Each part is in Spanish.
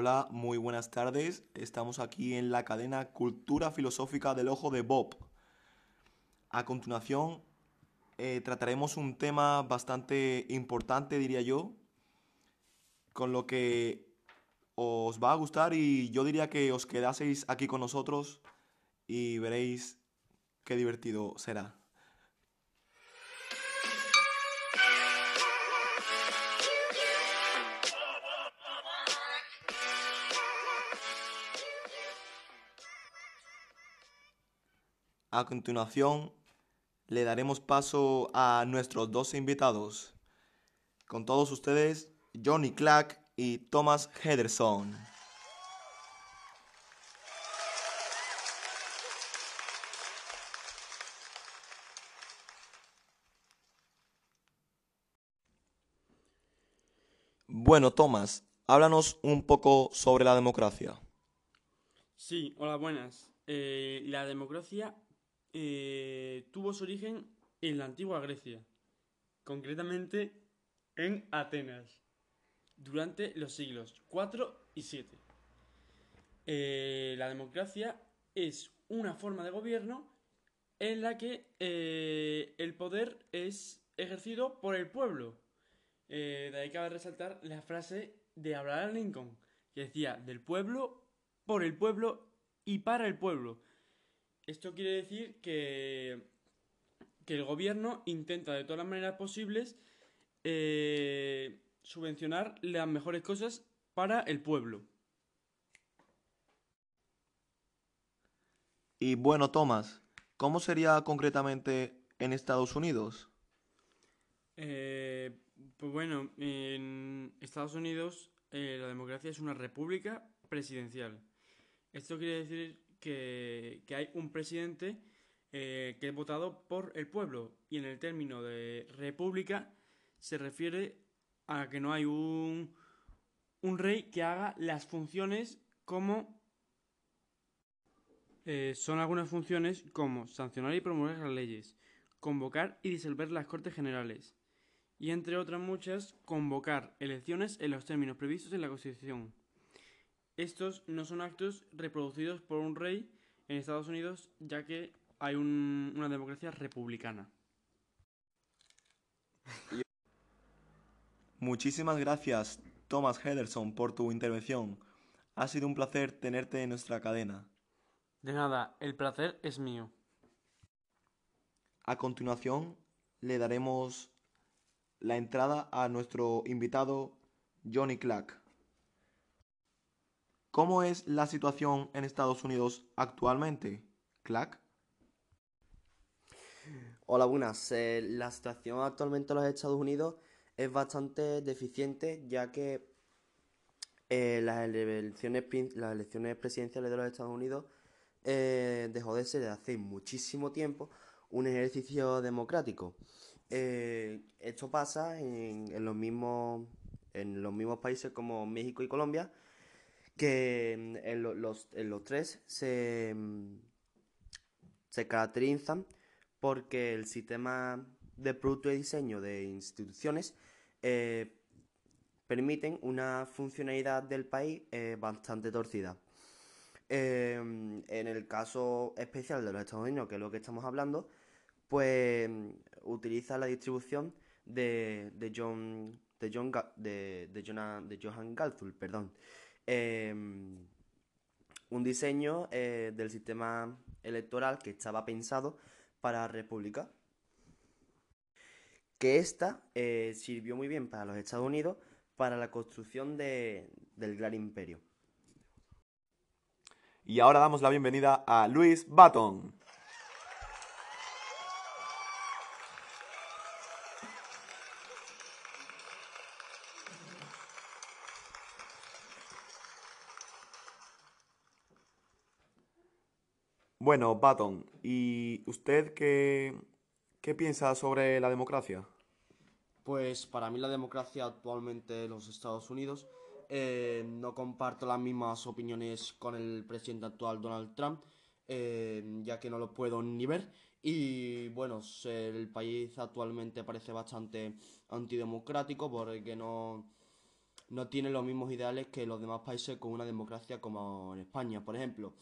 Hola, muy buenas tardes. Estamos aquí en la cadena Cultura Filosófica del Ojo de Bob. A continuación, eh, trataremos un tema bastante importante, diría yo, con lo que os va a gustar y yo diría que os quedaseis aquí con nosotros y veréis qué divertido será. A continuación, le daremos paso a nuestros dos invitados. Con todos ustedes, Johnny Clack y Thomas Henderson. Bueno, Thomas, háblanos un poco sobre la democracia. Sí, hola, buenas. Eh, la democracia eh, tuvo su origen en la antigua Grecia, concretamente en Atenas, durante los siglos 4 y 7. Eh, la democracia es una forma de gobierno en la que eh, el poder es ejercido por el pueblo. de ahí cabe resaltar la frase de Abraham Lincoln, que decía del pueblo, por el pueblo y para el pueblo. Esto quiere decir que, que el gobierno intenta de todas las maneras posibles eh, subvencionar las mejores cosas para el pueblo. Y bueno, Tomás, ¿cómo sería concretamente en Estados Unidos? Eh, pues bueno, en Estados Unidos eh, la democracia es una república presidencial. Esto quiere decir que, hay un presidente eh, que es votado por el pueblo y en el término de república se refiere a que no hay un, un rey que haga las funciones como eh, son algunas funciones como sancionar y promover las leyes, convocar y disolver las Cortes Generales y entre otras muchas convocar elecciones en los términos previstos en la Constitución. Estos no son actos reproducidos por un rey en Estados Unidos, ya que hay una democracia republicana. Muchísimas gracias, Thomas Henderson, por tu intervención. Ha sido un placer tenerte en nuestra cadena. De nada, el placer es mío. A continuación, le daremos la entrada a nuestro invitado Johnny Clack. ¿Cómo es la situación en Estados Unidos actualmente? Clack. Hola, buenas. Eh, la situación actualmente en los Estados Unidos es bastante deficiente ya que eh, las, elecciones, las elecciones presidenciales de los Estados Unidos eh, dejó de ser desde hace muchísimo tiempo un ejercicio democrático. esto pasa en, los mismos, en los mismos países como México y Colombia, que mm, en, los, los, tres se, mm, se caracterizan porque el sistema de producto y diseño de instituciones eh, permiten una funcionalidad del país eh, bastante torcida. Em, en el caso especial de los Estados Unidos, que es lo que estamos hablando, pues mm, utiliza la distribución de, de John de John de, de, de Johan Galzul, perdón, Em, un diseño eh, del sistema electoral que estaba pensado para República. Que esta eh, sirvió muy bien para los Estados Unidos para la construcción del Gran Imperio. Y ahora damos la bienvenida a Luis Baton. Bueno, Baton, ¿y usted qué, qué piensa sobre la democracia? Pues para mí la democracia actualmente en los Estados Unidos eh, no comparto las mismas opiniones con el presidente actual Donald Trump, eh, ya que no lo puedo ni ver. Y bueno, el país actualmente parece bastante antidemocrático porque no, no tiene los mismos ideales que los demás países con una democracia como en España, por ejemplo.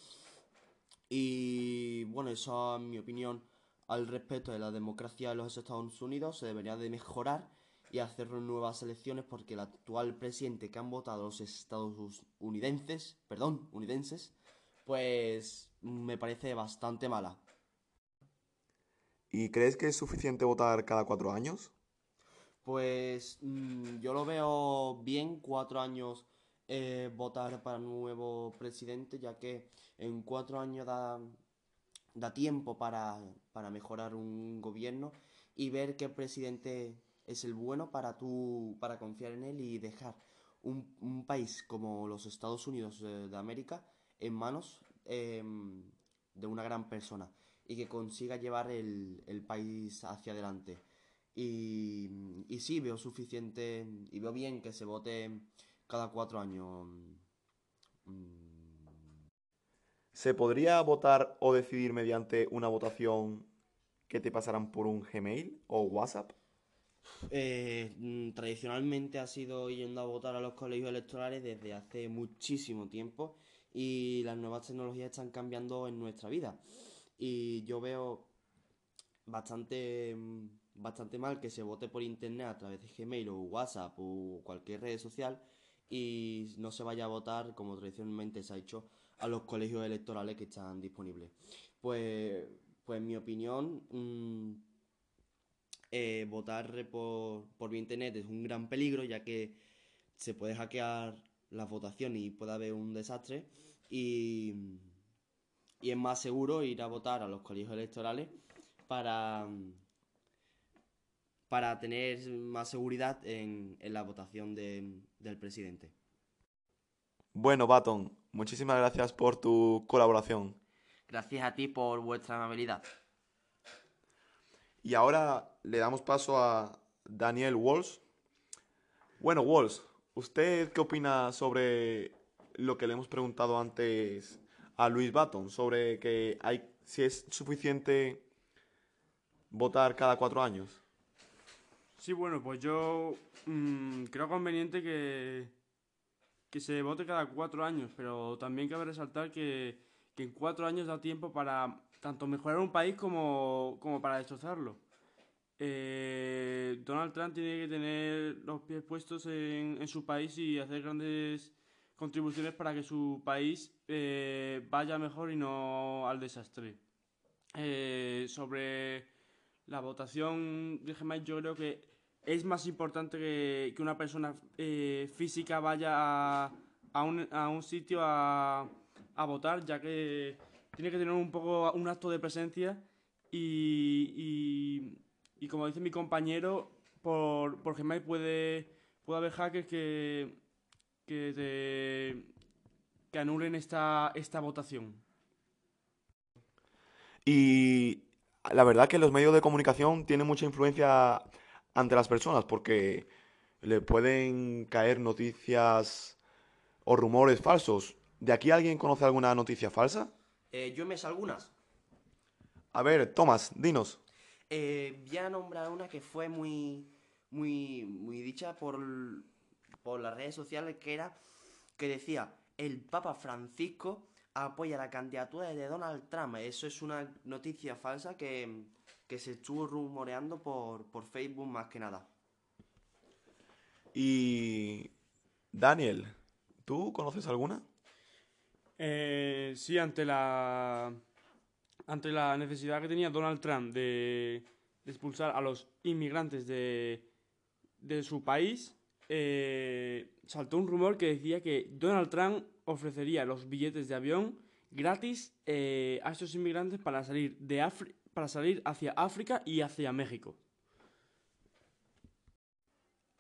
Y bueno, eso es mi opinión al respecto de la democracia de los Estados Unidos. Se debería de mejorar y hacer nuevas elecciones porque el actual presidente que han votado los estadounidenses, perdón, unidenses, pues me parece bastante mala. ¿Y crees que es suficiente votar cada cuatro años? Pues mm, yo lo veo bien, cuatro años eh, votar para nuevo presidente, ya que en cuatro años da, da tiempo para, para mejorar un gobierno y ver qué presidente es el bueno para tú, para confiar en él y dejar un, país como los Estados Unidos de, América en manos em, de una gran persona y que consiga llevar el, el país hacia adelante. Y, y, sí, veo suficiente y veo bien que se vote cada cuatro años. Mm. ¿Se podría votar o decidir mediante una votación que te pasaran por un Gmail o WhatsApp? Eh, mm, tradicionalmente ha sido yendo a votar a los colegios electorales desde hace muchísimo tiempo y las nuevas tecnologías están cambiando en nuestra vida. Y yo veo bastante, mm, bastante mal que se vote por internet a través de Gmail o WhatsApp o cualquier red social y no se vaya a votar como tradicionalmente se ha hecho a los colegios electorales que están disponibles. Pues, pues en mi opinión, mm, eh, votar por, por internet es un gran peligro ya que se puede hackear las votaciones y puede haber un desastre y, y es más seguro ir a votar a los colegios electorales para, para tener más seguridad en, en la votación de, del presidente. Bueno, Baton, muchísimas gracias por tu colaboración. Gracias a ti por vuestra amabilidad. Y ahora le damos paso a Daniel Walsh. Bueno, Walsh, ¿usted qué opina sobre lo que le hemos preguntado antes a Luis Baton? Sobre que hay, si es suficiente votar cada cuatro años. Sí, bueno, pues yo mm, creo conveniente que, que se vote cada cuatro años, pero también cabe resaltar que, que en cuatro años da tiempo para tanto mejorar un país como, como para destrozarlo. Eh, Donald Trump tiene que tener los pies puestos en, en, su país y hacer grandes contribuciones para que su país eh, vaya mejor y no al desastre. Eh, sobre la votación de Gmail, yo creo que es más importante que, que una persona eh, física vaya a, a, un, a un sitio a, a votar, ya que tiene que tener un poco un acto de presencia y, y, como dice mi compañero, por, por Gmail puede, puede haber hackers que, que, te, que anulen esta, esta votación. Y la verdad que los medios de comunicación tienen mucha influencia ante las personas porque le pueden caer noticias o rumores falsos ¿De aquí alguien conoce alguna noticia falsa? Eh, yo me sé algunas. A ver, Tomás, dinos. Eh, voy a nombrar una que fue muy, muy, muy dicha por, por las redes sociales, que era, que decía, el Papa Francisco apoya la candidatura de Donald Trump. Eso es una noticia falsa que, que se estuvo rumoreando por, por Facebook más que nada. Y... Daniel, ¿tú conoces alguna? Eh, sí, ante la, ante la necesidad que tenía Donald Trump de, de expulsar a los inmigrantes de, de su país, eh, saltó un rumor que decía que Donald Trump ofrecería los billetes de avión gratis eh, a estos inmigrantes para salir, de Afri para salir hacia África y hacia México.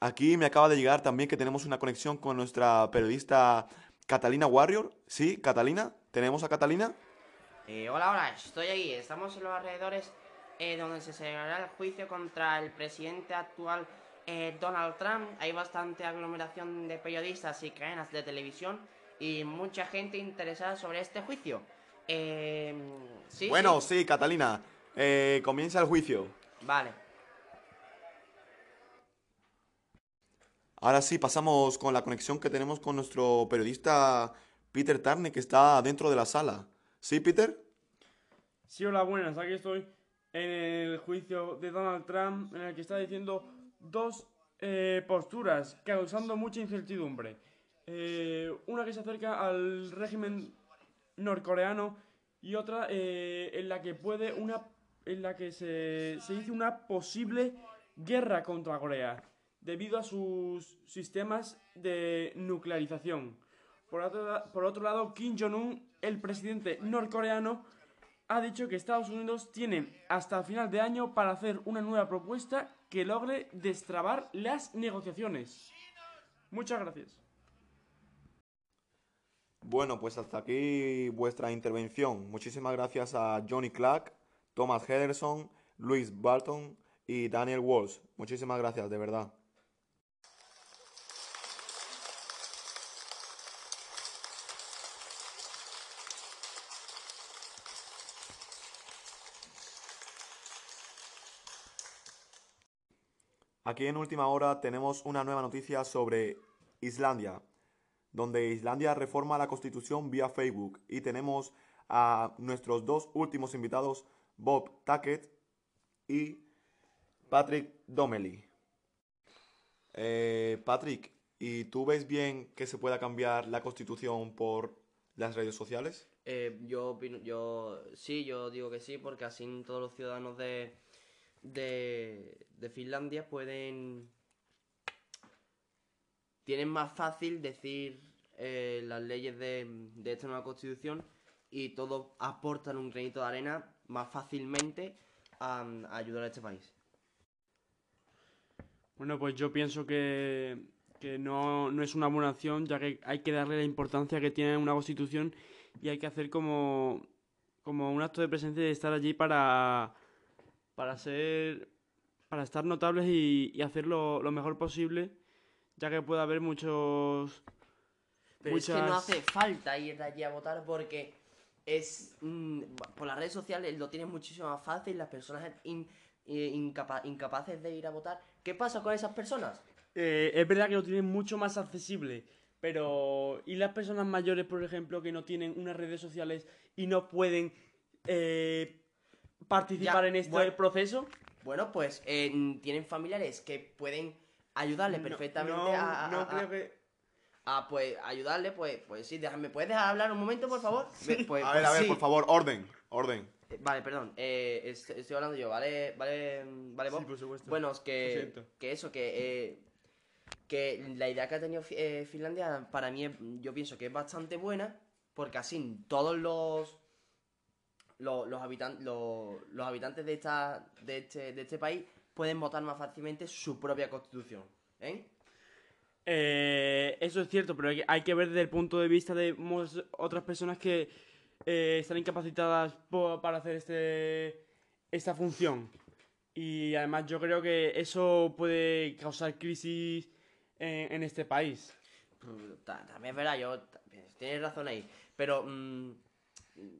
Aquí me acaba de llegar también que tenemos una conexión con nuestra periodista Catalina Warrior, sí, Catalina, ¿tenemos a Catalina? Eh, hola, hola, estoy aquí, estamos en los alrededores eh, donde se celebrará el juicio contra el presidente actual eh, Donald Trump. Hay bastante aglomeración de periodistas y cadenas de televisión y mucha gente interesada sobre este juicio. Eh, ¿sí, bueno, sí, sí Catalina, eh, comienza el juicio. Vale. Ahora sí, pasamos con la conexión que tenemos con nuestro periodista Peter Tarne, que está dentro de la sala. ¿Sí, Peter? Sí, hola, buenas. Aquí estoy en el juicio de Donald Trump, en el que está diciendo dos eh, posturas causando mucha incertidumbre. Eh, una que se acerca al régimen norcoreano y otra eh, en la que puede una en la que se, se dice una posible guerra contra Corea debido a sus sistemas de nuclearización. Por otro, por otro lado, Kim Jong-un, el presidente norcoreano, ha dicho que Estados Unidos tiene hasta final de año para hacer una nueva propuesta que logre destrabar las negociaciones. Muchas gracias. Bueno, pues hasta aquí vuestra intervención. Muchísimas gracias a Johnny Clark, Thomas Henderson, Luis Barton y Daniel Walsh. Muchísimas gracias, de verdad. Aquí en última hora tenemos una nueva noticia sobre Islandia, donde Islandia reforma la constitución vía Facebook y tenemos a nuestros dos últimos invitados, Bob Tackett y Patrick Domely. Eh, Patrick, ¿y tú ves bien que se pueda cambiar la constitución por las redes sociales? Eh, yo opino, yo sí, yo digo que sí, porque así todos los ciudadanos de, de, de Finlandia pueden tienen más fácil decir eh, las leyes de, esta nueva constitución y todos aportan un granito de arena más fácilmente a, ayudar a este país. Bueno, pues yo pienso que, que no, no es una buena opción, ya que hay que darle la importancia que tiene una constitución y hay que hacer como, como un acto de presencia y estar allí para, para ser para estar notables y, y hacerlo lo mejor posible, ya que puede haber muchos Pero es que muchas- no hace falta ir de allí a votar porque es mm, por las redes sociales lo tienes muchísimo más fácil, las personas in- eh, incapa- incapaces de ir a votar. ¿Qué pasa con esas personas? Eh, es verdad que lo tienen mucho más accesible, pero ¿y las personas mayores, por ejemplo, que no tienen unas redes sociales y no pueden eh, participar Ya, en este bueno. proceso? Bueno, pues eh, tienen familiares que pueden ayudarle No- perfectamente no, a, a- no a- creo que... a, pues ayudarle, pues, pues sí, déjame, ¿puedes dejar hablar un momento, por favor? Pues, A ver, pues a ver, sí. por favor, orden, orden. Eh, Vale, perdón, eh, est- estoy hablando yo, ¿vale? ¿Vale, vale Bob? Sí, por supuesto. Bueno, es que, que eso, que, eh, que la idea que ha tenido eh, Finlandia para mí es- yo pienso que es bastante buena porque así todos los los, los, habitan- los, los habitantes de, esta, de, este, de este país pueden votar más fácilmente su propia constitución. ¿eh? Eh, eso es cierto, pero hay que, hay que ver desde el punto de vista de otras personas que eh, están incapacitadas para hacer este esta función. Y además yo creo que eso puede causar crisis en, en este país. Ta- También es verdad, yo tienes razón ahí. Pero mm,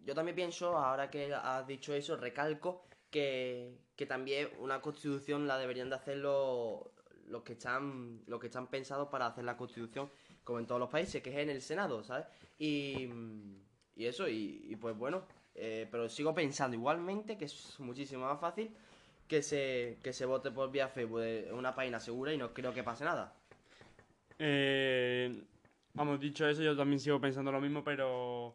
yo también pienso, ahora que has dicho eso, recalco que, que también una constitución la deberían de hacer los, los que están los que están pensados para hacer la constitución, como en todos los países, que es en el Senado, ¿sabes? Y, y eso, y, pues bueno, eh, pero sigo pensando igualmente que es muchísimo más fácil que se, que se vote por vía Facebook, es una página segura y no creo que pase nada. Eh, vamos, dicho eso, yo también sigo pensando lo mismo, pero...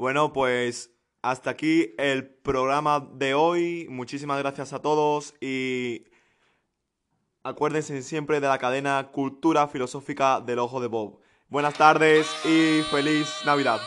Bueno, pues hasta aquí el programa de hoy. Muchísimas gracias a todos y acuérdense siempre de la cadena Cultura Filosófica del Ojo de Bob. Buenas tardes y feliz Navidad.